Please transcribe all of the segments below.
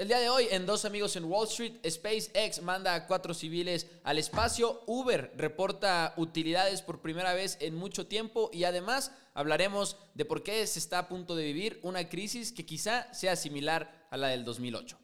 El día de hoy, en Dos Amigos en Wall Street, SpaceX manda a cuatro civiles al espacio, Uber reporta utilidades por primera vez en mucho tiempo y además hablaremos de por qué se está a punto de vivir una crisis que quizá sea similar a la del 2008.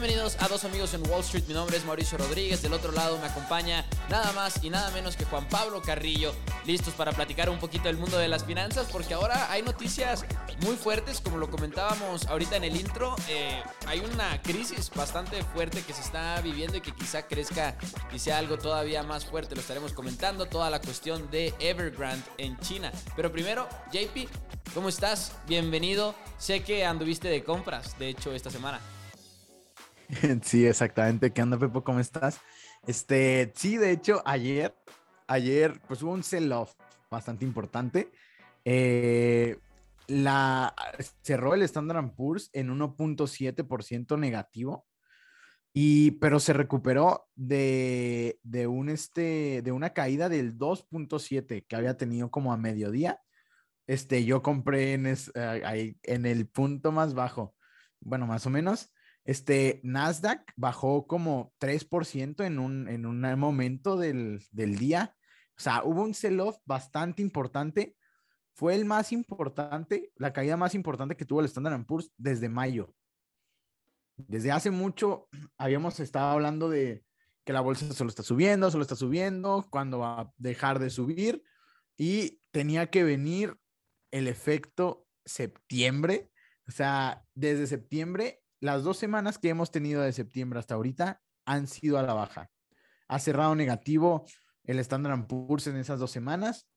Bienvenidos a Dos Amigos en Wall Street. Mi nombre es Mauricio Rodríguez. Del otro lado me acompaña nada más y nada menos que Juan Pablo Carrillo. Listos para platicar un poquito del mundo de las finanzas, porque ahora hay noticias muy fuertes, como lo comentábamos ahorita en el intro. Eh, hay una crisis bastante fuerte que se está viviendo y que quizá crezca y sea algo todavía más fuerte. Lo estaremos comentando. Toda la cuestión de Evergrande en China. Pero primero, JP, ¿cómo estás? Bienvenido. Sé que anduviste de compras, de hecho, esta semana. Sí, exactamente. ¿Qué onda, Pepo? ¿Cómo estás? Este, sí, de hecho, ayer, ayer, pues hubo un sell-off bastante importante. Eh, la, cerró el Standard Poor's en 1.7% negativo, y, pero se recuperó de, de, un, este, de una caída del 2.7 que había tenido como a mediodía. Este, yo compré en, eh, en el punto más bajo, bueno, más o menos, este Nasdaq bajó como 3% en un, en un momento del, día. O sea, hubo un sell-off bastante importante. Fue el más importante, la caída más importante que tuvo el Standard Poor's desde mayo. Desde hace mucho habíamos estado hablando de que la bolsa solo está subiendo, solo está subiendo, cuándo va a dejar de subir. Y tenía que venir el efecto septiembre. O sea, desde septiembre las dos semanas que hemos tenido de septiembre hasta ahorita han sido a la baja. Ha cerrado negativo el Standard Poor's en esas dos semanas.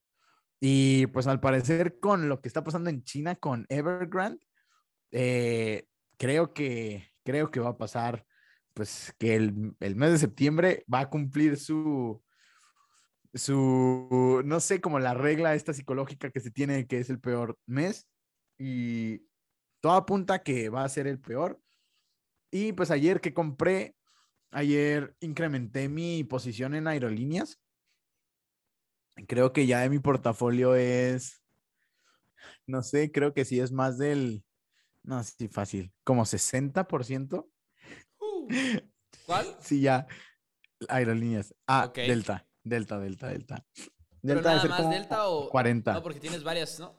Y pues al parecer con lo que está pasando en China con Evergrande, eh, creo, que, creo que va a pasar, pues que el, el, mes de septiembre va a cumplir su, su, no sé, como la regla esta psicológica que se tiene que es el peor mes. Y todo apunta que va a ser el peor. Y pues ayer que compré, ayer incrementé mi posición en aerolíneas. Creo que ya de mi portafolio es, no sé, creo que sí es más del, no, sí, fácil, como 60%. Uh, ¿Cuál? Sí, ya, aerolíneas. Ah, Delta, Delta, Delta, Delta. Delta nada más Delta o 40. No, porque tienes varias, ¿no?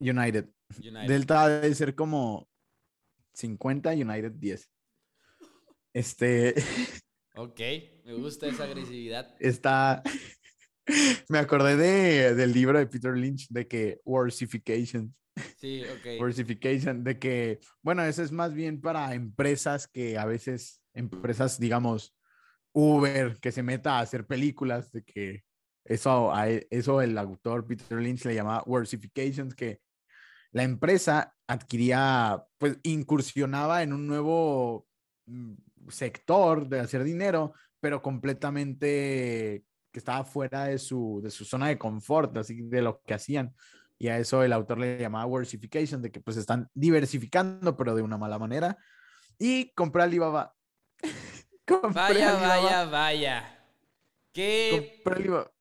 United. Delta debe ser como 50, United 10. Este. Ok, me gusta esa agresividad. Está. Me acordé de, del libro de Peter Lynch de que Worsification. Sí, ok. Worsification, de que, bueno, eso es más bien para empresas que a veces, empresas, digamos, Uber, que se meta a hacer películas, de que eso, a eso el autor Peter Lynch le llama Worsifications, que la empresa adquiría, pues incursionaba en un nuevo mm, sector de hacer dinero, pero completamente que estaba fuera de su, de su zona de confort, así de lo que hacían. Y a eso el autor le llamaba diversification, de que pues están diversificando, pero de una mala manera. Y compré Alibaba. vaya, vaya, vaya. ¿Qué? Compré Alibaba.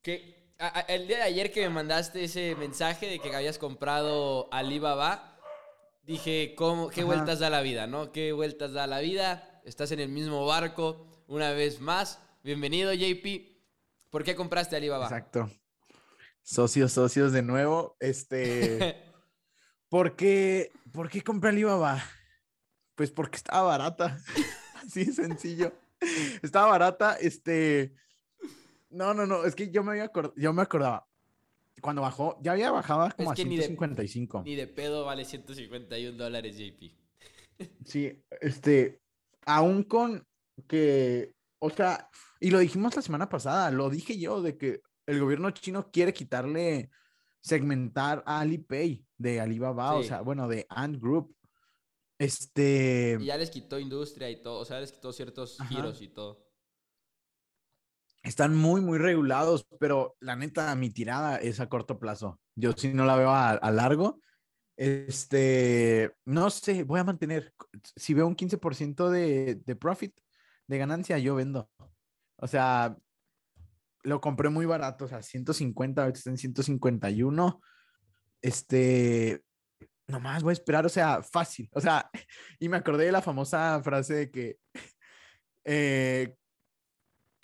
¿Qué? El día de ayer que me mandaste ese mensaje de que habías comprado Alibaba, dije, ¿cómo, ¿qué vueltas da la vida, no? ¿Qué vueltas da la vida? Estás en el mismo barco una vez más. Bienvenido, JP. ¿Por qué compraste Alibaba? Exacto. Socios, socios de nuevo. Este. ¿Por qué, ¿Por qué compré Alibaba? Pues porque estaba barata. Así de sencillo. Estaba barata. Este no, no, no, es que yo me, había yo me acordaba. Cuando bajó, ya había bajado como a 155. Ni de, pedo vale 151 dólares, JP. Sí, este, aún con que, o sea, y lo dijimos la semana pasada, lo dije yo, de que el gobierno chino quiere quitarle, segmentar a Alipay de Alibaba, o sea, bueno, de Ant Group. Este. Y ya les quitó industria y todo, o sea, les quitó ciertos giros y todo están muy, muy regulados, pero la neta, mi tirada es a corto plazo. Yo sí no la veo a, largo. Este, no sé, voy a mantener. Si veo un 15% de, de profit, de ganancia, yo vendo. O sea, lo compré muy barato, o sea, 150, ahorita está en 151. Este, nomás voy a esperar, o sea, fácil. O sea, y me acordé de la famosa frase de que, eh,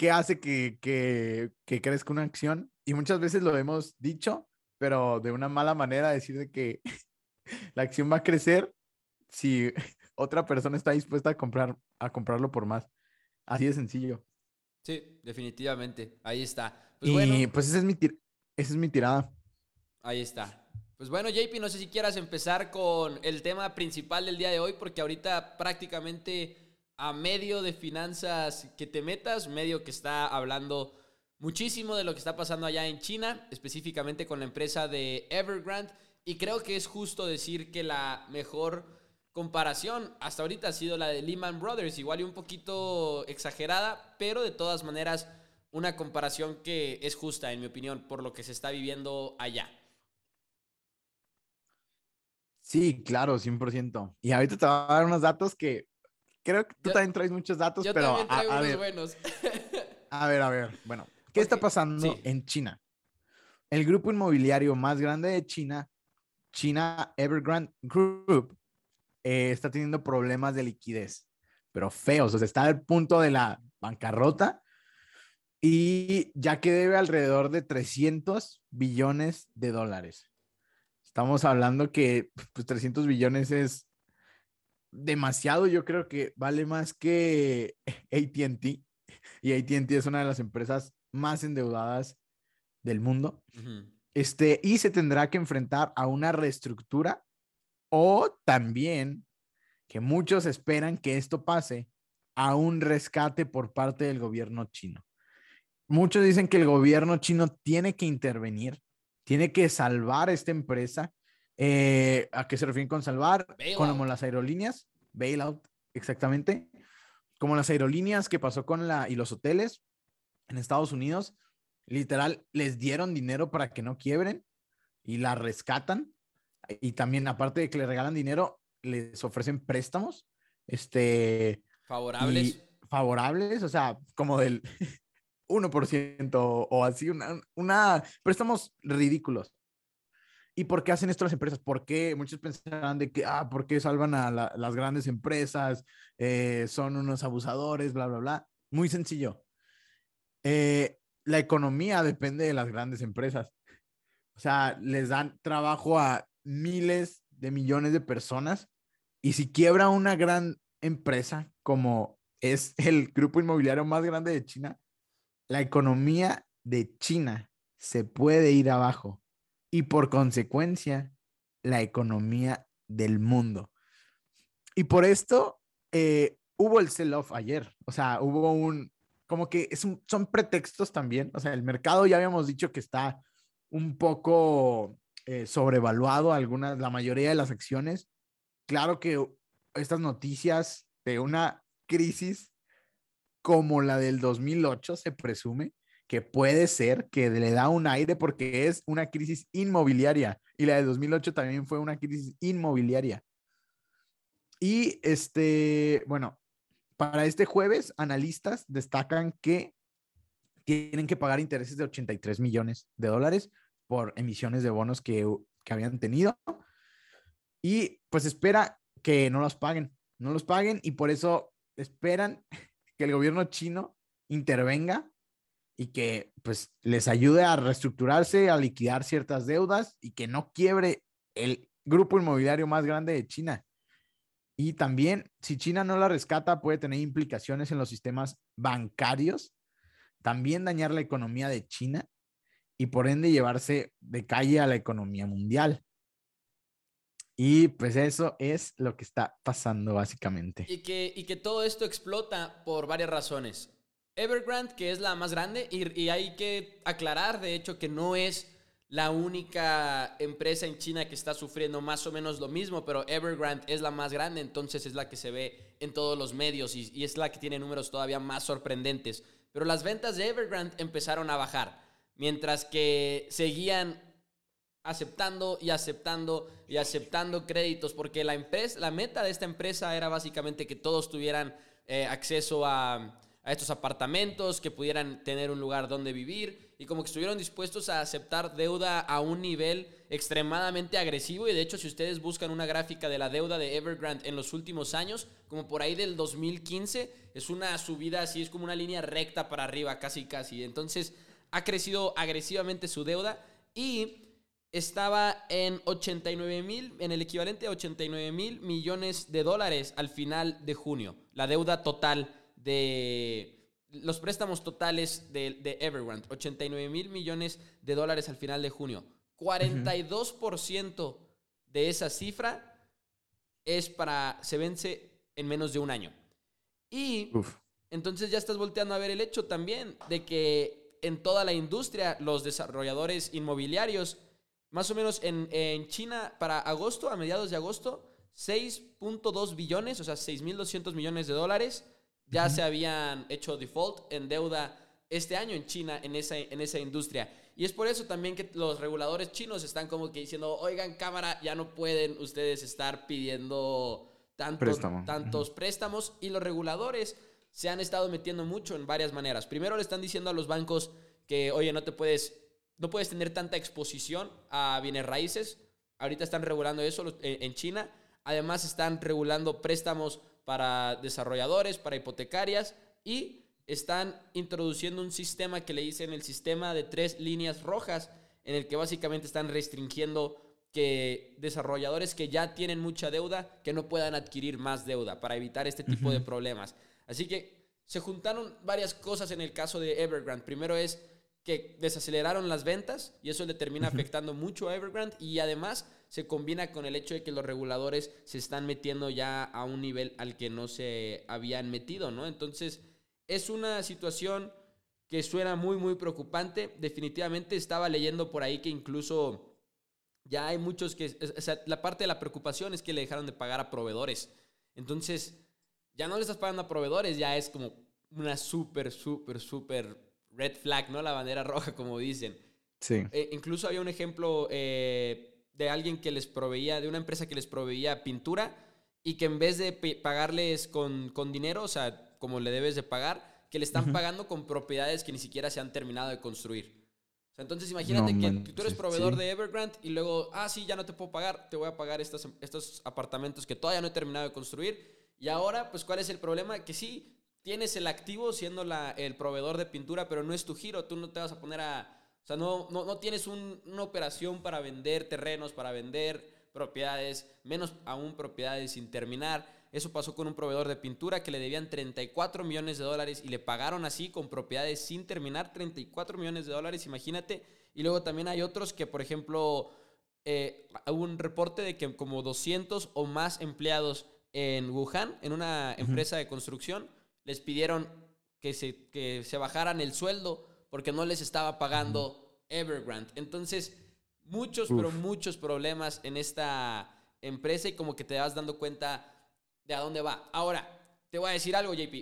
¿qué hace que, que, que crezca una acción? Y muchas veces lo hemos dicho, pero de una mala manera, decir de que la acción va a crecer si otra persona está dispuesta a comprar a comprarlo por más. Así de sencillo. Sí, definitivamente. Ahí está. Pues y pues esa es, mi esa es mi tirada. Ahí está. Pues bueno, JP, no sé si quieras empezar con el tema principal del día de hoy, porque ahorita prácticamente a medio de finanzas que te metas, medio que está hablando muchísimo de lo que está pasando allá en China, específicamente con la empresa de Evergrande, y creo que es justo decir que la mejor comparación hasta ahorita ha sido la de Lehman Brothers, igual y un poquito exagerada, pero de todas maneras una comparación que es justa, en mi opinión, por lo que se está viviendo allá. Sí, claro, 100%. Y ahorita te voy a dar unos datos que creo que tú también traes muchos datos, yo pero también a, ver, buenos. a ver, a ver, bueno, ¿qué está pasando en China? El grupo inmobiliario más grande de China, China Evergrande Group, eh, está teniendo problemas de liquidez, pero feos, o sea, está al punto de la bancarrota y ya que debe alrededor de 300 billones de dólares. Estamos hablando que pues, 300 billones es demasiado, yo creo que vale más que ATT y ATT es una de las empresas más endeudadas del mundo. Este, y se tendrá que enfrentar a una reestructura o también que muchos esperan que esto pase a un rescate por parte del gobierno chino. Muchos dicen que el gobierno chino tiene que intervenir, tiene que salvar esta empresa. Eh, ¿A qué se refieren con salvar? Como las aerolíneas, bailout, exactamente. Como las aerolíneas que pasó con la y los hoteles en Estados Unidos, literal, les dieron dinero para que no quiebren y la rescatan y también, aparte de que le regalan dinero, les ofrecen préstamos. Este. Favorables. favorables, o sea, como del 1% o así, una, una, préstamos ridículos. ¿Y por qué hacen esto las empresas? ¿Por qué? Muchos pensarán de que, ah, ¿por qué salvan a las grandes empresas? Eh, son unos abusadores, bla, bla, bla. Muy sencillo. Eh, la economía depende de las grandes empresas. O sea, les dan trabajo a miles de millones de personas y si quiebra una gran empresa como es el grupo inmobiliario más grande de China, la economía de China se puede ir abajo y por consecuencia la economía del mundo. Y por esto eh, hubo el sell-off ayer, o sea, hubo un, como que es son pretextos también, o sea, el mercado ya habíamos dicho que está un poco eh, sobrevaluado algunas, la mayoría de las acciones. Claro que estas noticias de una crisis como la del 2008 se presume que puede ser que le da un aire porque es una crisis inmobiliaria y la del 2008 también fue una crisis inmobiliaria. Y este, bueno, para este jueves, analistas destacan que tienen que pagar intereses de 83 millones de dólares por emisiones de bonos que, habían tenido. Y pues espera que no los paguen, no los paguen y por eso esperan que el gobierno chino intervenga y que pues les ayude a reestructurarse, a liquidar ciertas deudas y que no quiebre el grupo inmobiliario más grande de China. Y también, si China no la rescata, puede tener implicaciones en los sistemas bancarios, también dañar la economía de China y por ende llevarse de calle a la economía mundial. Y pues eso es lo que está pasando básicamente. Y que, y que todo esto explota por varias razones. Evergrande, que es la más grande, y, hay que aclarar, de hecho, que no es la única empresa en China que está sufriendo más o menos lo mismo, pero Evergrande es la más grande, entonces es la que se ve en todos los medios y, y es la que tiene números todavía más sorprendentes. Pero las ventas de Evergrande empezaron a bajar mientras que seguían aceptando y aceptando y aceptando créditos, porque la, empresa, la meta de esta empresa era básicamente que todos tuvieran eh, acceso a, a estos apartamentos, que pudieran tener un lugar donde vivir y como que estuvieron dispuestos a aceptar deuda a un nivel extremadamente agresivo y de hecho si ustedes buscan una gráfica de la deuda de Evergrande en los últimos años, como por ahí del 2015, es una subida así, es como una línea recta para arriba, casi casi. Entonces ha crecido agresivamente su deuda y estaba en 89 mil, en el equivalente a 89 mil millones de dólares al final de junio, la deuda total de los préstamos totales de, Evergrande, 89 mil millones de dólares al final de junio. 42% de esa cifra es para, se vence en menos de un año. Y entonces ya estás volteando a ver el hecho también de que en toda la industria, los desarrolladores inmobiliarios, más o menos en, en China, para agosto, a mediados de agosto, 6.2 billones, o sea, 6.200 millones de dólares ya se habían hecho default en deuda este año en China en esa, en esa industria. Y es por eso también que los reguladores chinos están como que diciendo, oigan cámara, ya no pueden ustedes estar pidiendo tantos, tantos préstamos. Y los reguladores se han estado metiendo mucho en varias maneras. Primero le están diciendo a los bancos que, oye, no te puedes, no puedes tener tanta exposición a bienes raíces. Ahorita están regulando eso en China. Además están regulando préstamos para desarrolladores, para hipotecarias y están introduciendo un sistema que le dicen el sistema de tres líneas rojas, en el que básicamente están restringiendo que desarrolladores que ya tienen mucha deuda, que no puedan adquirir más deuda para evitar este tipo de problemas. Así que se juntaron varias cosas en el caso de Evergrande. Primero es que desaceleraron las ventas y eso le termina afectando mucho a Evergrande y además se combina con el hecho de que los reguladores se están metiendo ya a un nivel al que no se habían metido, ¿no? Entonces, es una situación que suena muy, muy preocupante. Definitivamente estaba leyendo por ahí que incluso ya hay muchos que, o sea, la parte de la preocupación es que le dejaron de pagar a proveedores. Entonces, ya no le estás pagando a proveedores, ya es como una súper, súper, súper red flag, ¿no? La bandera roja, como dicen. Sí. Eh, incluso había un ejemplo eh, de alguien que les proveía, de una empresa que les proveía pintura y que en vez de pagarles con, dinero, o sea, como le debes de pagar, que le están pagando con propiedades que ni siquiera se han terminado de construir. O sea, entonces imagínate que tú eres proveedor de Evergrande y luego, ah, sí, ya no te puedo pagar, te voy a pagar estos, estos apartamentos que todavía no he terminado de construir. Y ahora, pues, ¿cuál es el problema? Que sí, tienes el activo siendo la, el proveedor de pintura, pero no es tu giro, tú no te vas a poner a o sea, no, no, tienes una operación para vender terrenos, para vender propiedades, menos aún propiedades sin terminar. Eso pasó con un proveedor de pintura que le debían 34 millones de dólares y le pagaron así con propiedades sin terminar 34 millones de dólares, imagínate. Y luego también hay otros que, por ejemplo, eh, hubo un reporte de que como 200 o más empleados en Wuhan, en una empresa de construcción, les pidieron que se, que se bajaran el sueldo porque no les estaba pagando Evergrande. Entonces, muchos, pero muchos problemas en esta empresa y como que te vas dando cuenta de a dónde va. Ahora, te voy a decir algo, JP.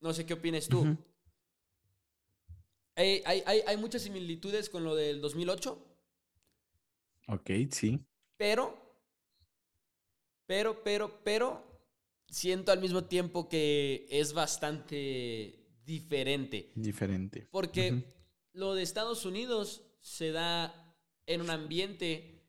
No sé qué opinas tú. hay, hay, muchas similitudes con lo del 2008. Ok, sí. Pero, pero, pero, pero, siento al mismo tiempo que es bastante diferente. Diferente. Porque lo de Estados Unidos se da en un ambiente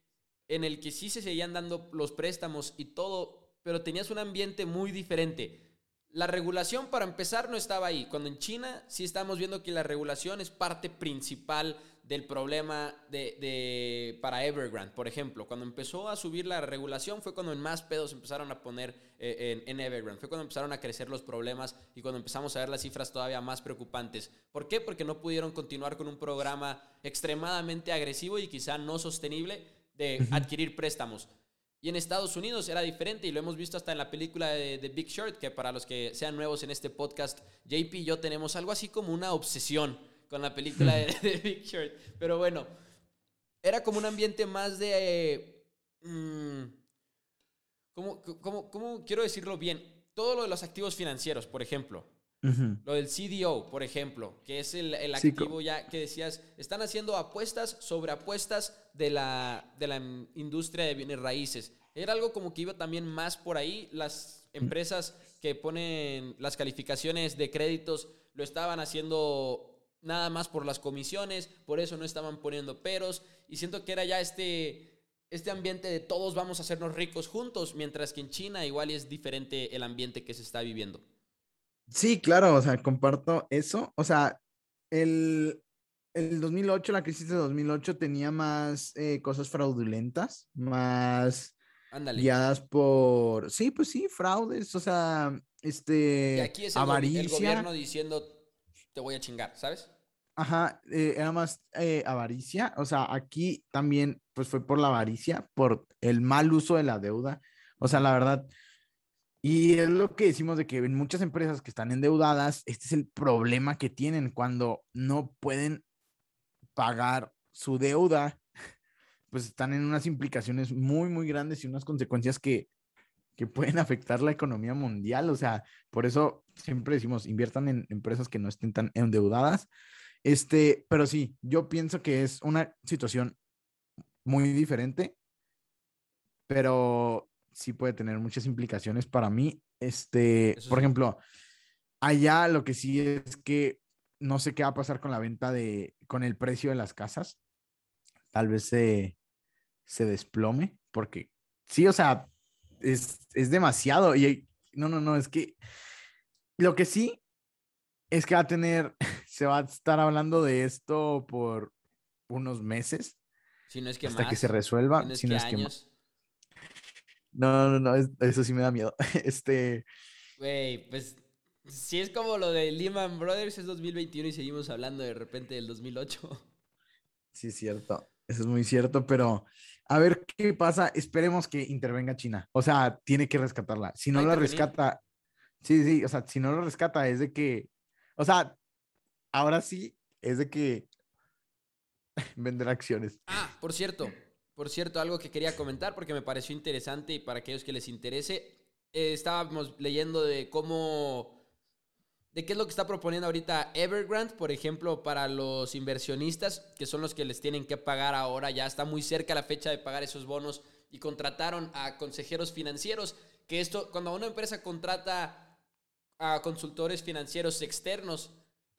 en el que sí se seguían dando los préstamos y todo, pero tenías un ambiente muy diferente. La regulación, para empezar, no estaba ahí. Cuando en China sí estamos viendo que la regulación es parte principal del problema de, para Evergrande, por ejemplo. Cuando empezó a subir la regulación fue cuando en más pedos empezaron a poner eh, en, Evergrande. Fue cuando empezaron a crecer los problemas y cuando empezamos a ver las cifras todavía más preocupantes. ¿Por qué? Porque no pudieron continuar con un programa extremadamente agresivo y quizá no sostenible de adquirir préstamos. Y en Estados Unidos era diferente y lo hemos visto hasta en la película de, Big Short, que para los que sean nuevos en este podcast, JP y yo tenemos algo así como una obsesión con la película de, Big Short. Pero bueno, era como un ambiente más de... Mm, ¿cómo, cómo, quiero decirlo bien? Todo lo de los activos financieros, por ejemplo. Lo del CDO, por ejemplo, que es el, activo ya que decías, están haciendo apuestas sobre apuestas de la, de la industria de bienes raíces. Era algo como que iba también más por ahí. Las empresas que ponen las calificaciones de créditos lo estaban haciendo nada más por las comisiones, por eso no estaban poniendo peros. Y siento que era ya este, este ambiente de todos vamos a hacernos ricos juntos, mientras que en China igual es diferente el ambiente que se está viviendo. Sí, claro, o sea, comparto eso. O sea, el, el 2008, la crisis de 2008 tenía más eh, cosas fraudulentas, más guiadas por, sí, pues sí, fraudes, o sea, este, y aquí es el, el gobierno diciendo, te voy a chingar, ¿sabes? Ajá, eh, era más eh, avaricia, o sea, aquí también, pues fue por la avaricia, por el mal uso de la deuda, o sea, la verdad, y es lo que decimos de que en muchas empresas que están endeudadas, este es el problema que tienen cuando no pueden pagar su deuda, pues están en unas implicaciones muy, muy grandes y unas consecuencias que, que pueden afectar la economía mundial. O sea, por eso siempre decimos, inviertan en empresas que no estén tan endeudadas. Este, pero sí, yo pienso que es una situación muy diferente, pero sí puede tener muchas implicaciones para mí. Este, por ejemplo, allá lo que sí es que no sé qué va a pasar con la venta de, con el precio de las casas. Tal vez se, se desplome, porque sí, o sea, es, es demasiado. Y no, no, no, es que lo que sí es que va a tener, se va a estar hablando de esto por unos meses. Si no es que hasta que se resuelva. Si no es que, no, no, no, eso sí me da miedo. Este. Güey, pues si es como lo de Lehman Brothers, es 2021 y seguimos hablando de repente del 2008. Sí, es cierto. Eso es muy cierto, pero a ver qué pasa. Esperemos que intervenga China. O sea, tiene que rescatarla. Si no la rescata, sí, sí, o sea, si no lo rescata es de que, o sea, ahora sí es de que vender acciones. Ah, por cierto, por cierto, algo que quería comentar porque me pareció interesante y para aquellos que les interese, eh, estábamos leyendo de cómo, de qué es lo que está proponiendo ahorita Evergrande, por ejemplo, para los inversionistas, que son los que les tienen que pagar ahora, ya está muy cerca la fecha de pagar esos bonos y contrataron a consejeros financieros, que esto, cuando una empresa contrata a consultores financieros externos,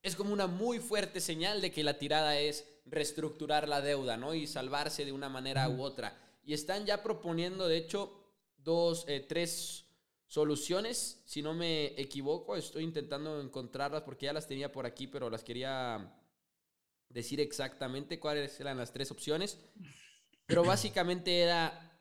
es como una muy fuerte señal de que la tirada es reestructurar la deuda, ¿no? Y salvarse de una manera u otra. Y están ya proponiendo, de hecho, dos, eh, tres soluciones, si no me equivoco. Estoy intentando encontrarlas porque ya las tenía por aquí, pero las quería decir exactamente cuáles eran las tres opciones. Pero básicamente era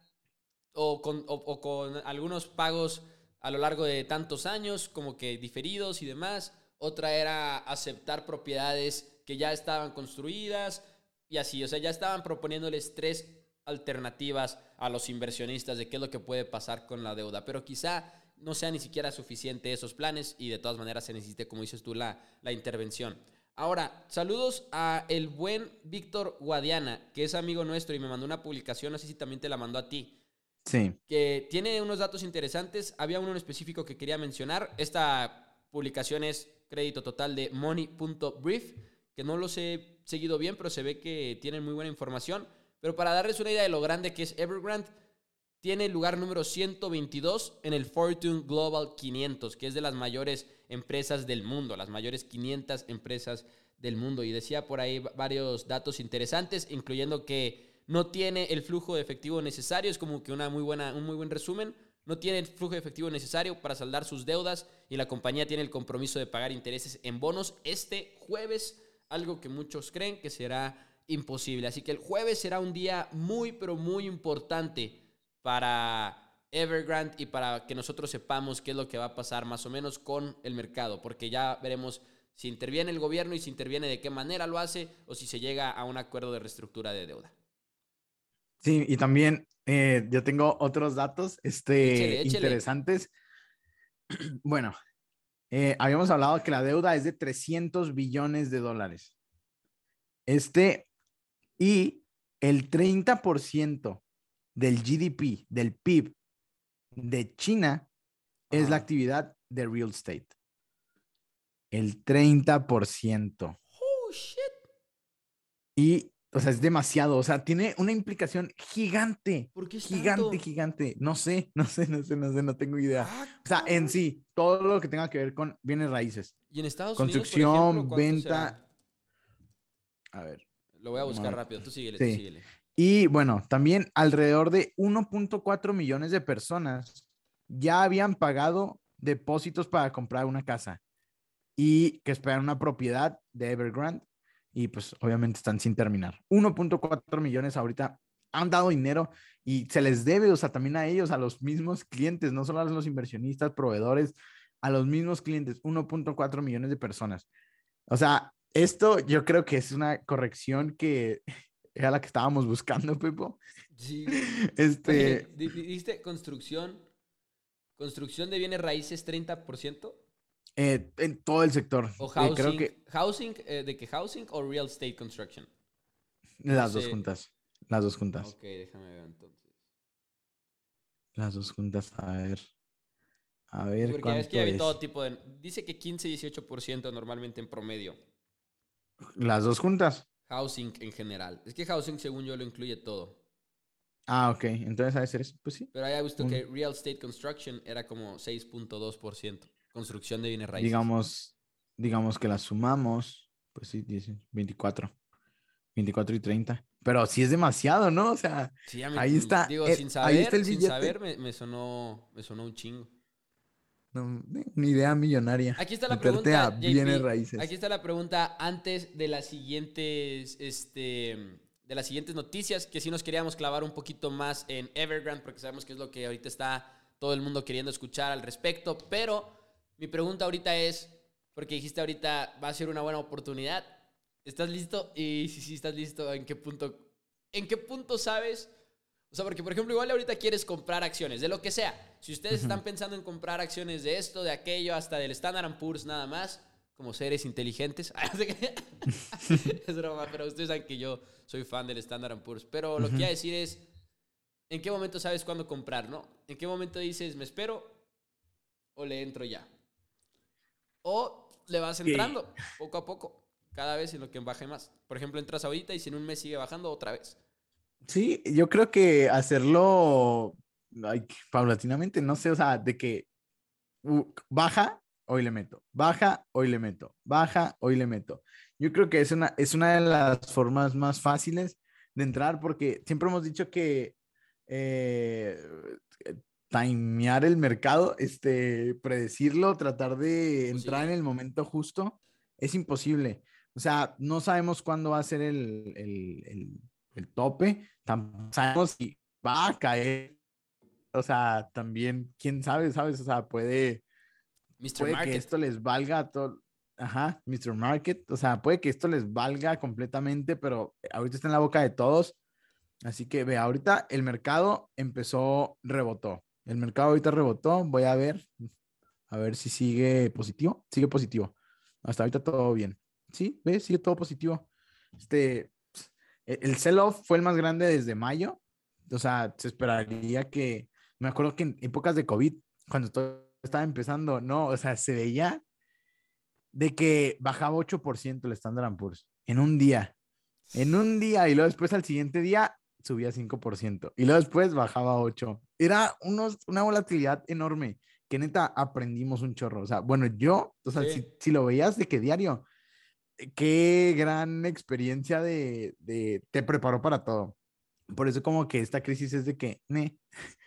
o con, o con algunos pagos a lo largo de tantos años, como que diferidos y demás. Otra era aceptar propiedades que ya estaban construidas y así, o sea, ya estaban proponiéndoles tres alternativas a los inversionistas de qué es lo que puede pasar con la deuda, pero quizá no sea ni siquiera suficiente esos planes y de todas maneras se necesite, como dices tú, la, la intervención. Ahora, saludos a el buen Víctor Guadiana, que es amigo nuestro y me mandó una publicación, no sé si también te la mandó a ti. Sí. Que tiene unos datos interesantes. Había uno en específico que quería mencionar. Esta publicación es crédito total de money.brief que no los he seguido bien, pero se ve que tienen muy buena información. Pero para darles una idea de lo grande que es Evergrande, tiene lugar número 122 en el Fortune Global 500, que es de las mayores empresas del mundo, las mayores 500 empresas del mundo. Y decía por ahí varios datos interesantes, incluyendo que no tiene el flujo de efectivo necesario, es como que una muy buena, un muy buen resumen. No tiene el flujo de efectivo necesario para saldar sus deudas y la compañía tiene el compromiso de pagar intereses en bonos este jueves algo que muchos creen que será imposible. Así que el jueves será un día muy, pero muy importante para Evergrande y para que nosotros sepamos qué es lo que va a pasar más o menos con el mercado, porque ya veremos si interviene el gobierno y si interviene de qué manera lo hace o si se llega a un acuerdo de reestructura de deuda. Sí, y también eh, yo tengo otros datos este, interesantes. Bueno, eh, habíamos hablado que la deuda es de 300 billones de dólares. Este, y el 30% del GDP, del PIB de China, es la actividad de real estate. el 30%. Oh, shit. Y, o sea, es demasiado. O sea, tiene una implicación gigante. ¿Por qué es Gigante, tanto? gigante. No sé, no sé, no sé, no sé, no tengo idea. Ah, O sea, en sí, todo lo que tenga que ver con bienes raíces. Y en Estados construcción, Unidos, ¿cuánto venta. será? A ver. Lo voy a buscar No. rápido. Tú síguele, Sí. tú síguele. Y bueno, también alrededor de 1.4 millones de personas ya habían pagado depósitos para comprar una casa y que esperan una propiedad de Evergrande y pues obviamente están sin terminar. 1.4 millones ahorita han dado dinero y se les debe, o sea, también a ellos, a los mismos clientes, no solo a los inversionistas, proveedores, a los mismos clientes, 1.4 millones de personas. O sea, esto yo creo que es una corrección que era la que estábamos buscando, Pepo. Sí. Este, di- ¿Dijiste construcción? ¿Construcción de bienes raíces 30%? Eh, en todo el sector. ¿O Eh, housing? creo que ¿Housing? eh, ¿De qué housing o real estate construction? las dos sé. juntas. Las dos juntas. Ok, déjame ver entonces. Las dos juntas. A ver. A ver Porque cuánto ves que hay es. todo tipo de... Dice que 15-18% normalmente en promedio. Las dos juntas. Housing en general. Es que housing, según yo, lo incluye todo. Ah, ok. Entonces, ¿a ser eso? Pues sí. Pero había visto Un- que real estate construction era como 6.2%. Construcción de bienes raíces. Digamos, digamos que las sumamos. Pues sí, 10, 24. 24 y 30. Pero sí es demasiado, ¿no? O sea, Sí, me- ahí está, Digo, eh, sin ahí saber, está el sin saber me, me sonó, me sonó un chingo. no, una idea millonaria. Aquí está la Meterte pregunta, bienes raíces. Aquí está la pregunta antes de las siguientes, este, de las siguientes noticias, que sí nos queríamos clavar un poquito más en Evergrande, porque sabemos que es lo que ahorita está todo el mundo queriendo escuchar al respecto. Pero mi pregunta ahorita es, porque dijiste ahorita va a ser una buena oportunidad. ¿Estás listo? Y si sí estás listo, ¿en qué punto? ¿En qué punto sabes? O sea, porque por ejemplo, igual ahorita quieres comprar acciones, de lo que sea. Si ustedes están pensando en comprar acciones de esto, de aquello, hasta del Standard Poor's nada más, como seres inteligentes. es broma, pero ustedes saben que yo soy fan del Standard Poor's. Pero lo que quiero decir es, ¿en qué momento sabes cuándo comprar, no? ¿En qué momento dices, me espero o le entro ya? O le vas Sí. entrando poco a poco, cada vez en lo que baje más. Por ejemplo, entras ahorita y si en un mes sigue bajando otra vez. Sí, yo creo que hacerlo ay, paulatinamente, no sé, o sea, de que uh, baja, hoy le meto, baja, hoy le meto, baja, hoy le meto. Yo creo que es una, es una de las formas más fáciles de entrar porque siempre hemos dicho que eh, timear el mercado, este, predecirlo, tratar de entrar en Imposible. el momento justo, es imposible. O sea, no sabemos cuándo va a ser el, el- el- el tope, tampoco sabemos si va a caer. O sea, también, quién sabe, ¿sabes? O sea, puede, Mr. puede que esto les valga a todo. Ajá, Mr. Market. O sea, puede que esto les valga completamente, pero ahorita está en la boca de todos. Así que ve, ahorita el mercado empezó, rebotó. El mercado ahorita rebotó. Voy a ver, a ver si sigue positivo. Sigue positivo. Hasta ahorita todo bien. Sí, ve, sigue todo positivo. Este, el sell-off fue el más grande desde mayo. O sea, se esperaría que, me acuerdo que en épocas de COVID, cuando todo estaba empezando, no, o sea, se veía de que bajaba 8% el Standard Poor's en un día. En un día y luego después al siguiente día subía 5% y luego después bajaba 8. Era unos, una volatilidad enorme que neta aprendimos un chorro. O sea, bueno, yo, o sea, Sí. si, si lo veías de que diario, eh, qué gran experiencia de, de, te preparó para todo. Por eso como que esta crisis es de que, ne.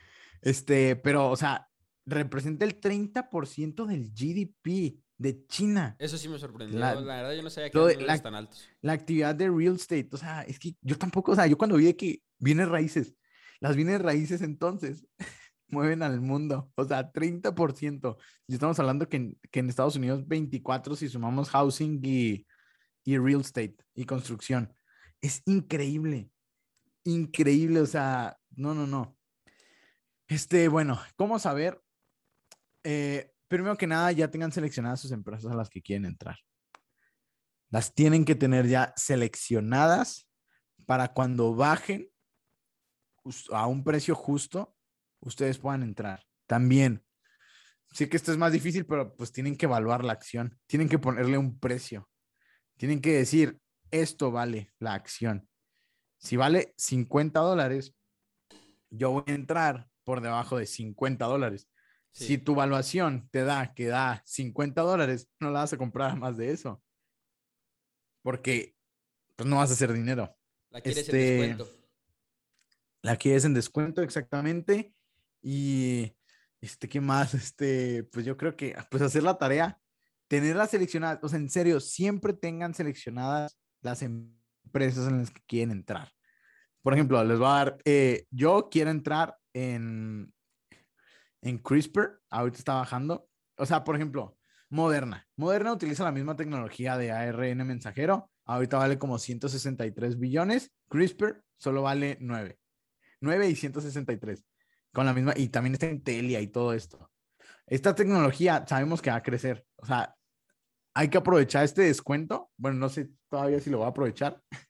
Este, pero, o sea, representa el 30% del GDP de China. Eso sí me sorprendió. La- La, verdad, yo no sabía que eran la- tan altos. la actividad de real estate. O sea, es que yo tampoco, o sea, yo cuando vi que bienes raíces, las bienes raíces entonces mueven al mundo. O sea, 30%. Y estamos hablando que en, que en Estados Unidos 24 si sumamos housing y, y real estate y construcción. Es increíble. Increíble. O sea, no, no, no. Este, bueno, ¿cómo saber? Eh, primero que nada, ya tengan seleccionadas sus empresas a las que quieren entrar las tienen que tener ya seleccionadas para cuando bajen a un precio justo, ustedes puedan entrar. También, sí que esto es más difícil, pero pues tienen que evaluar la acción, tienen que ponerle un precio, tienen que decir, esto vale la acción. Si vale 50 dólares, yo voy a entrar por debajo de 50 dólares. Si tu evaluación te da que da 50 dólares, no la vas a comprar más de eso. Porque pues, no vas a hacer dinero. La quieres en este, descuento. La quieres en descuento, exactamente. Y, este, ¿qué más? Este, pues yo creo que, pues hacer la tarea, tenerlas seleccionadas, o sea, en serio, siempre tengan seleccionadas las empresas en las que quieren entrar. Por ejemplo, les voy a dar, eh, yo quiero entrar en, en CRISPR, ahorita está bajando. O sea, por ejemplo, Moderna. Moderna utiliza la misma tecnología de ARN mensajero. Ahorita vale como 163 billones. CRISPR solo vale 9. 9 y 163. Con la misma, y también está en Telia y todo esto. Esta tecnología sabemos que va a crecer. O sea, hay que aprovechar este descuento. Bueno, no sé todavía si lo voy a aprovechar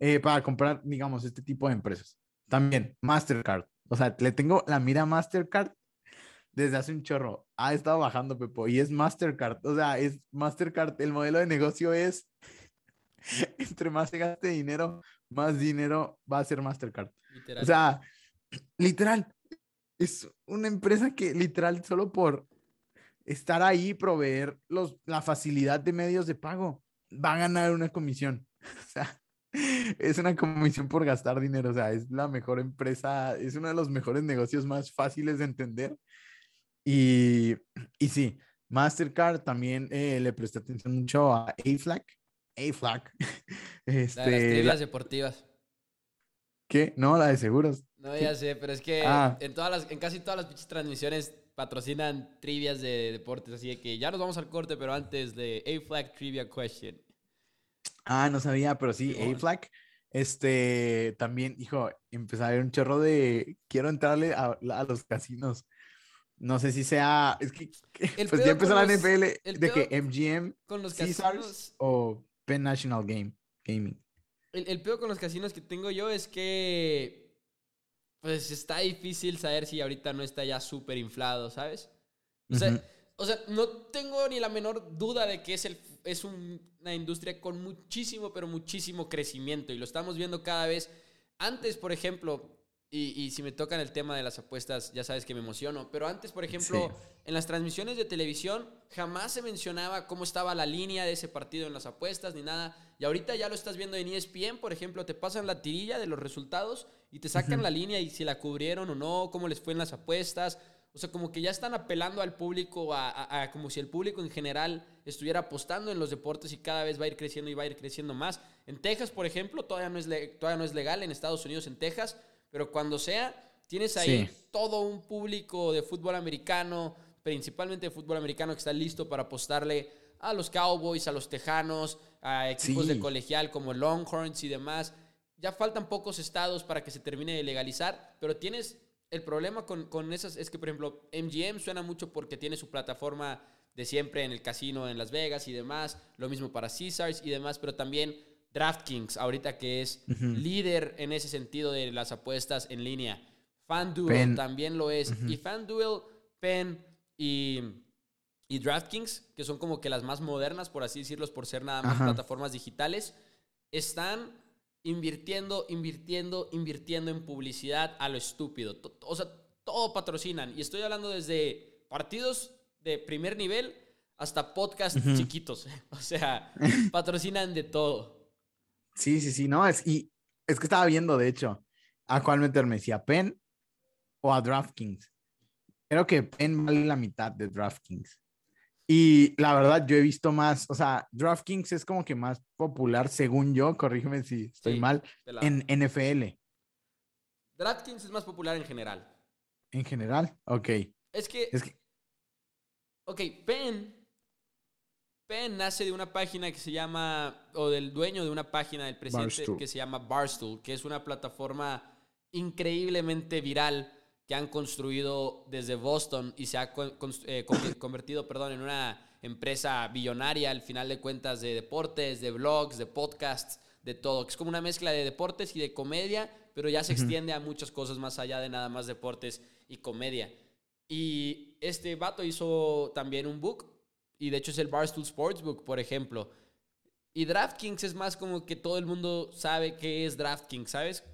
eh, para comprar, digamos, este tipo de empresas. También Mastercard. O sea, le tengo la mira a Mastercard desde hace un chorro. Ha estado bajando, Pepo, y es Mastercard. O sea, es Mastercard. El modelo de negocio es, entre más se gaste dinero, más dinero va a ser Mastercard. O sea, literal, es una empresa que literal solo por estar ahí, proveer los, la facilidad de medios de pago, va a ganar una comisión. O sea, es una comisión por gastar dinero. O sea, es la mejor empresa, es uno de los mejores negocios más fáciles de entender. Y, y sí, Mastercard también eh, le prestó atención mucho a AFLAC. AFLAC. Este, las deportivas. ¿Qué? No, la de seguros. No, ya sé, pero es que ah. en, todas las, en casi todas las transmisiones patrocinan trivias de deportes, así de que ya nos vamos al corte, pero antes de A-Flag Trivia Question. Ah, no sabía, pero sí, A-Flag. Este, también, hijo, empezó a ver un chorro de, quiero entrarle a, los casinos. No sé si sea, es que, pues ya empezó la NFL de que MGM, con los casinos, o Penn National Game, Gaming. El, el peor con los casinos que tengo yo es que pues está difícil saber si ahorita no está ya súper inflado, ¿sabes? O sea, o sea, no tengo ni la menor duda de que es, el, es una industria con muchísimo, pero muchísimo crecimiento y lo estamos viendo cada vez. Antes, por ejemplo, y, si me tocan el tema de las apuestas, ya sabes que me emociono. Pero antes, por ejemplo, en las transmisiones de televisión, jamás se mencionaba cómo estaba la línea de ese partido en las apuestas ni nada. Y ahorita ya lo estás viendo en ESPN, por ejemplo, te pasan la tirilla de los resultados y te sacan la línea y si la cubrieron o no, cómo les fue en las apuestas. O sea, como que ya están apelando al público, a, como si el público en general estuviera apostando en los deportes y cada vez va a ir creciendo y va a ir creciendo más. En Texas, por ejemplo, todavía no es, todavía no es legal. En Estados Unidos, en Texas pero cuando sea, tienes ahí todo un público de fútbol americano, principalmente de fútbol americano, que está listo para apostarle a los Cowboys, a los Tejanos, a equipos de colegial como Longhorns y demás. Ya faltan pocos estados para que se termine de legalizar, pero tienes el problema con, con esas, es que por ejemplo MGM suena mucho porque tiene su plataforma de siempre en el casino en Las Vegas y demás, lo mismo para Caesars y demás, pero también DraftKings, ahorita que es líder en ese sentido de las apuestas en línea. FanDuel también lo es. Y FanDuel, Penn y, y, DraftKings, que son como que las más modernas, por así decirlo, por ser nada más plataformas digitales, están invirtiendo, invirtiendo, invirtiendo en publicidad a lo estúpido. O sea, todo patrocinan. Y estoy hablando desde partidos de primer nivel hasta podcasts chiquitos. O sea, patrocinan de todo. Sí, sí, sí, no, es, y es que estaba viendo, de hecho, a cuál meterme, si a Penn o a DraftKings. Creo que Penn vale la mitad de DraftKings. Y la verdad, yo he visto más, o sea, DraftKings es como que más popular, según yo, corrígeme si estoy mal, en NFL. DraftKings es más popular en general. En general, ok. Es que, es que... Ok, Penn Penn nace de una página que se llama, o del dueño de una página del presidente que se llama Barstool, que es una plataforma increíblemente viral que han construido desde Boston y se ha eh, convertido perdón, en una empresa billonaria al final de cuentas de deportes, de blogs, de podcasts, de todo. Es como una mezcla de deportes y de comedia, pero ya se extiende a muchas cosas más allá de nada más deportes y comedia. Y este vato hizo también un book y de hecho es el Barstool Sportsbook, por ejemplo. Y DraftKings es más como que todo el mundo sabe qué es DraftKings, ¿sabes?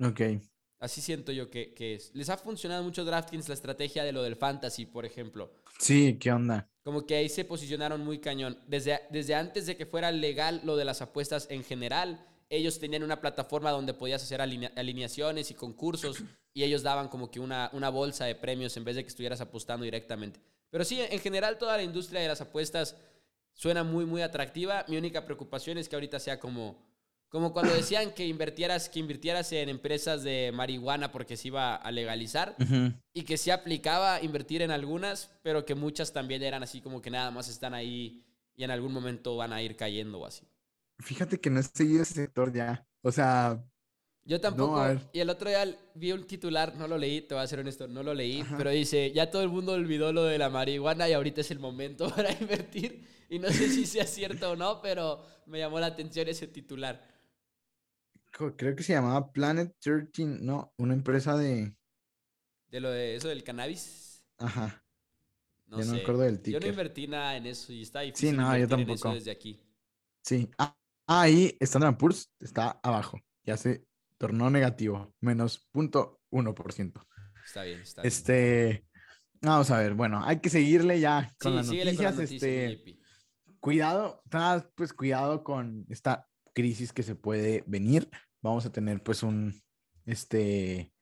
Ok. Así siento yo que, que es. Les ha funcionado mucho DraftKings la estrategia de lo del fantasy, por ejemplo. Sí, ¿qué onda? Como que ahí se posicionaron muy cañón. Desde, desde antes de que fuera legal lo de las apuestas en general, ellos tenían una plataforma donde podías hacer alineaciones y concursos y ellos daban como que una, una bolsa de premios en vez de que estuvieras apostando directamente. Pero sí, en general toda la industria de las apuestas suena muy, muy atractiva. Mi única preocupación es que ahorita sea como, como cuando decían que invirtieras, que invirtieras en empresas de marihuana porque se iba a legalizar y que sí aplicaba invertir en algunas, pero que muchas también eran así como que nada más están ahí y en algún momento van a ir cayendo o así. Fíjate que no he seguido ese sector ya. O sea. Yo tampoco. y el otro día vi un titular, no lo leí, te voy a ser honesto, no lo leí, pero dice, ya todo el mundo olvidó lo de la marihuana y ahorita es el momento para invertir. Y no sé si sea cierto o no, pero me llamó la atención ese titular. Creo que se llamaba Planet 13, no, una empresa de... De lo de eso del cannabis. Ajá. No yo no me acuerdo del ticket. Yo no invertí nada en eso y está difícil sí, no, yo tampoco. desde aquí. Sí. Ah, ahí Standard Poor's está abajo. Ya se tornó negativo. Menos 0.1%. Está bien, está bien. Este. Vamos a ver, bueno, hay que seguirle ya con las noticias. este, cuidado, pues cuidado con esta crisis que se puede venir. Vamos a tener pues un, este,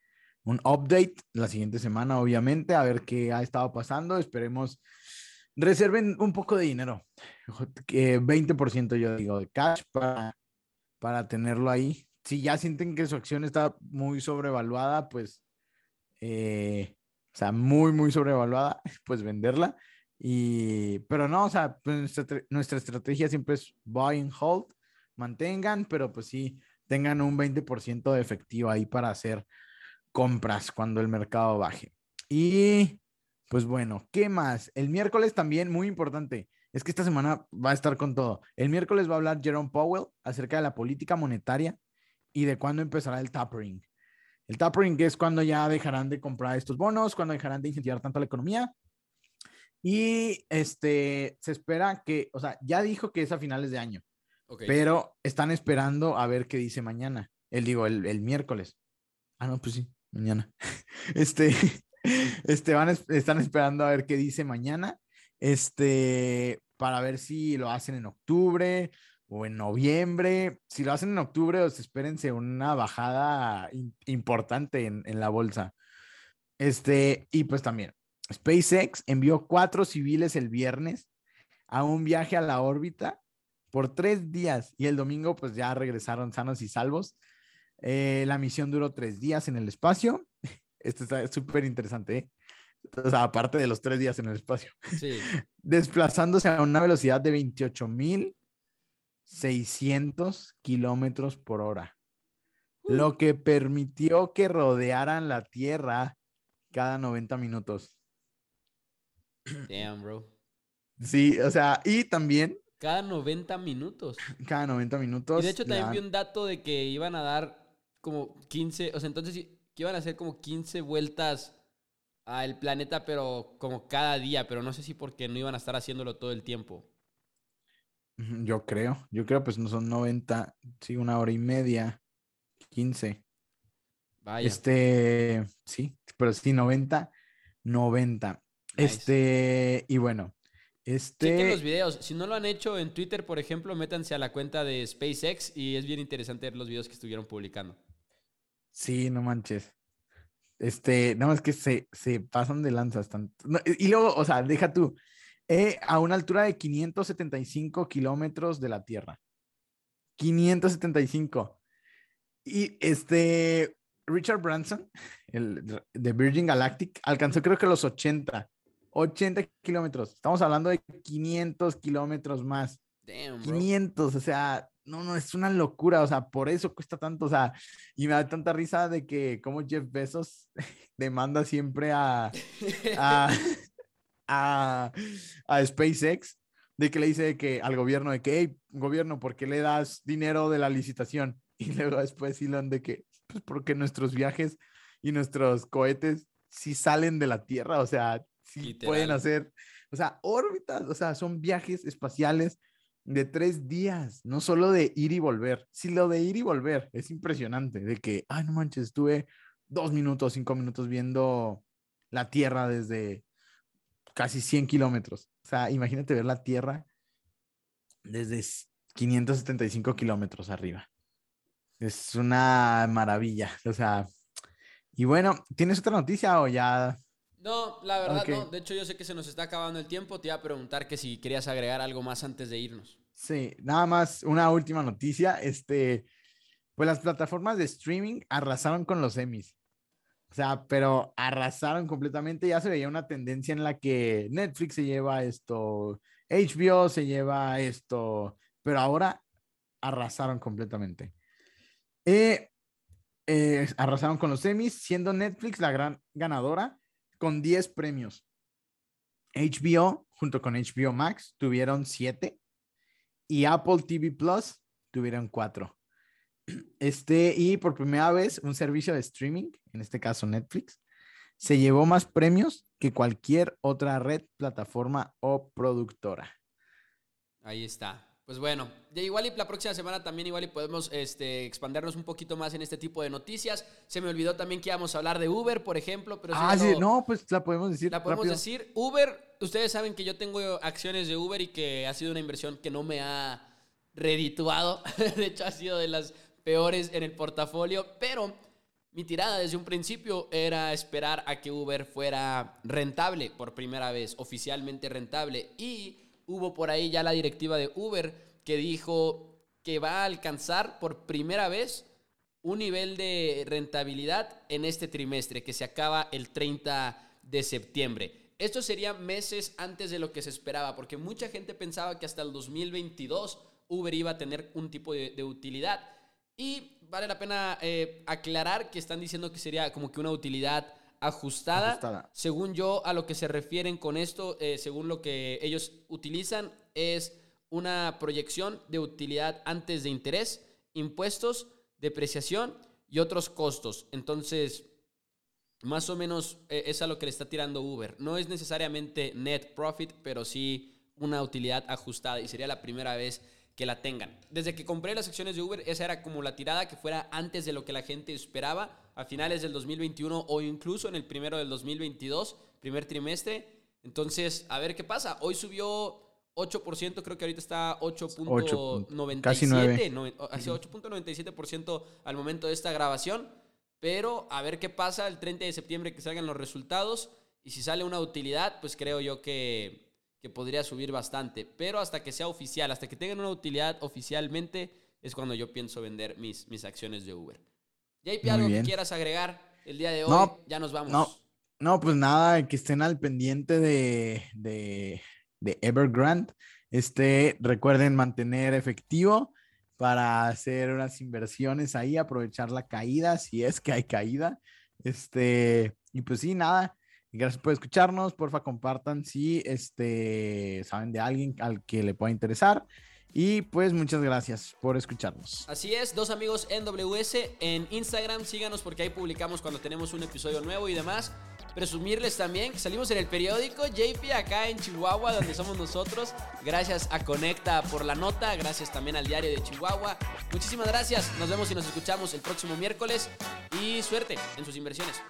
un update la siguiente semana, obviamente, a ver qué ha estado pasando. Esperemos reserven un poco de dinero, 20% yo digo de cash para, para tenerlo ahí. Si ya sienten que su acción está muy sobrevaluada, pues, eh, o sea, muy, muy sobrevaluada, pues venderla. Y, pero no, o sea, pues nuestra, nuestra estrategia siempre es buy and hold, mantengan, pero pues sí, tengan un 20% de efectivo ahí para hacer compras cuando el mercado baje. Y pues bueno, ¿qué más? El miércoles también, muy importante, es que esta semana va a estar con todo. El miércoles va a hablar Jerome Powell acerca de la política monetaria y de cuándo empezará el tapering. El tapering es cuando ya dejarán de comprar estos bonos, cuando dejarán de incentivar tanto la economía. Y este, se espera que, o sea, ya dijo que es a finales de año, pero están esperando a ver qué dice mañana. Él digo, el, el miércoles. Ah, no, pues sí, mañana. Este, este, van, están esperando a ver qué dice mañana, este, para ver si lo hacen en octubre o en noviembre. Si lo hacen en octubre, pues espérense una bajada importante en, en la bolsa. Este, y pues también, SpaceX envió cuatro civiles el viernes a un viaje a la órbita por tres días y el domingo pues ya regresaron sanos y salvos. Eh, la misión duró tres días en el espacio esto está súper interesante, ¿eh? O sea, aparte de los tres días en el espacio. Sí. Desplazándose a una velocidad de 28.600 kilómetros por hora. Uh. Lo que permitió que rodearan la Tierra cada 90 minutos. Damn, bro. Sí, o sea, y también. Cada 90 minutos. Cada 90 minutos. Y de hecho también vi un dato de que iban a dar como 15, o sea, entonces que iban a hacer como 15 vueltas al planeta, pero como cada día, pero no sé si porque no iban a estar haciéndolo todo el tiempo. Yo creo, yo creo, pues no son 90, sí, una hora y media, 15. Vaya. Este, sí, pero sí, 90, 90. Este, y bueno, este... Chequen los videos. Si no lo han hecho en Twitter, por ejemplo, métanse a la cuenta de SpaceX y es bien interesante ver los videos que estuvieron publicando. Sí, no manches. Este, no, es que se, se pasan de lanzas. Tanto. y luego, o sea, deja tú, eh, a una altura de 575 kilómetros de la Tierra. 575. Y este, Richard Branson, el de Virgin Galactic, alcanzó creo que los 80. 80 kilómetros. Estamos hablando de 500 kilómetros más. Damn, 500, o sea, no, no, es una locura, o sea, por eso cuesta tanto, o sea, y me da tanta risa de que como Jeff Bezos demanda siempre a, a, a, SpaceX, de que le dice que al gobierno de que, hey, gobierno, ¿por qué le das dinero de la licitación? Y luego después Elon de que, pues porque nuestros viajes y nuestros cohetes sí salen de la Tierra, o sea, sí pueden hacer, o sea, órbitas, o sea, son viajes espaciales de tres días, no solo de ir y volver. Si lo de ir y volver es impresionante, de que, ay, no manches, estuve dos minutos, cinco minutos viendo la Tierra desde casi 100 kilómetros. O sea, imagínate ver la Tierra desde 575 kilómetros arriba. Es una maravilla. O sea, y bueno, ¿tienes otra noticia o ya? No, la verdad no. De hecho, yo sé que se nos está acabando el tiempo. Te iba a preguntar que si querías agregar algo más antes de irnos. Sí, nada más una última noticia. Este, pues las plataformas de streaming arrasaron con los Emmys. O sea, pero arrasaron completamente. Ya se veía una tendencia en la que Netflix se lleva esto, HBO se lleva esto, pero ahora arrasaron completamente. Eh, eh, arrasaron con los semis, siendo Netflix la gran ganadora con 10 premios. HBO, junto con HBO Max, tuvieron 7 y Apple TV Plus tuvieron 4. Este, y por primera vez, un servicio de streaming, en este caso Netflix, se llevó más premios que cualquier otra red, plataforma o productora. Ahí está. Pues bueno, de igual y la próxima semana también igual y podemos este, expandernos un poquito más en este tipo de noticias. Se me olvidó también que íbamos a hablar de Uber, por ejemplo. Pero ah, sí, no, pues la podemos decir. La podemos decir. Uber, ustedes saben que yo tengo acciones de Uber y que ha sido una inversión que no me ha redituado. de hecho, ha sido de las peores en el portafolio, pero mi tirada desde un principio era esperar a que Uber fuera rentable por primera vez, oficialmente rentable. Y hubo por ahí ya la directiva de Uber que dijo que va a alcanzar por primera vez un nivel de rentabilidad en este trimestre que se acaba el 30 de septiembre. Esto sería meses antes de lo que se esperaba, porque mucha gente pensaba que hasta el 2022 Uber iba a tener un tipo de, de utilidad. Y vale la pena eh, aclarar que están diciendo que sería como que una utilidad ajustada. Según yo, a lo que se refieren con esto, eh, según lo que ellos utilizan, es una proyección de utilidad antes de interés, impuestos, depreciación y otros costos. Entonces, más o menos eh, es a lo que le está tirando Uber. No es necesariamente net profit, pero sí una utilidad ajustada y sería la primera vez que la tengan. Desde que compré las acciones de Uber, esa era como la tirada que fuera antes de lo que la gente esperaba a finales del 2021 o incluso en el primero del 2022, primer trimestre. Entonces, a ver qué pasa. Hoy subió 8%, creo que ahorita está 8.97, casi 8.97% al momento de esta grabación. Pero a ver qué pasa el 30 de septiembre que salgan los resultados. Y si sale una utilidad, pues creo yo que que podría subir bastante. Pero hasta que sea oficial, hasta que tengan una utilidad oficialmente, es cuando yo pienso vender mis, mis acciones de Uber. JP, algo que quieras agregar el día de hoy, ya nos vamos. No, no, pues nada, que estén al pendiente de, de, de Evergrande. Este, recuerden mantener efectivo para hacer unas inversiones ahí, aprovechar la caída, si es que hay caída. Este, y pues sí, nada, Gracias por escucharnos. Porfa, compartan si este, saben de alguien al que le pueda interesar. Y pues muchas gracias por escucharnos. Así es, dos amigos NWS en Instagram. Síganos porque ahí publicamos cuando tenemos un episodio nuevo y demás. Presumirles también que salimos en el periódico JP acá en Chihuahua, donde somos nosotros. Gracias a Conecta por la nota. Gracias también al diario de Chihuahua. Muchísimas gracias. Nos vemos y nos escuchamos el próximo miércoles. Y suerte en sus inversiones.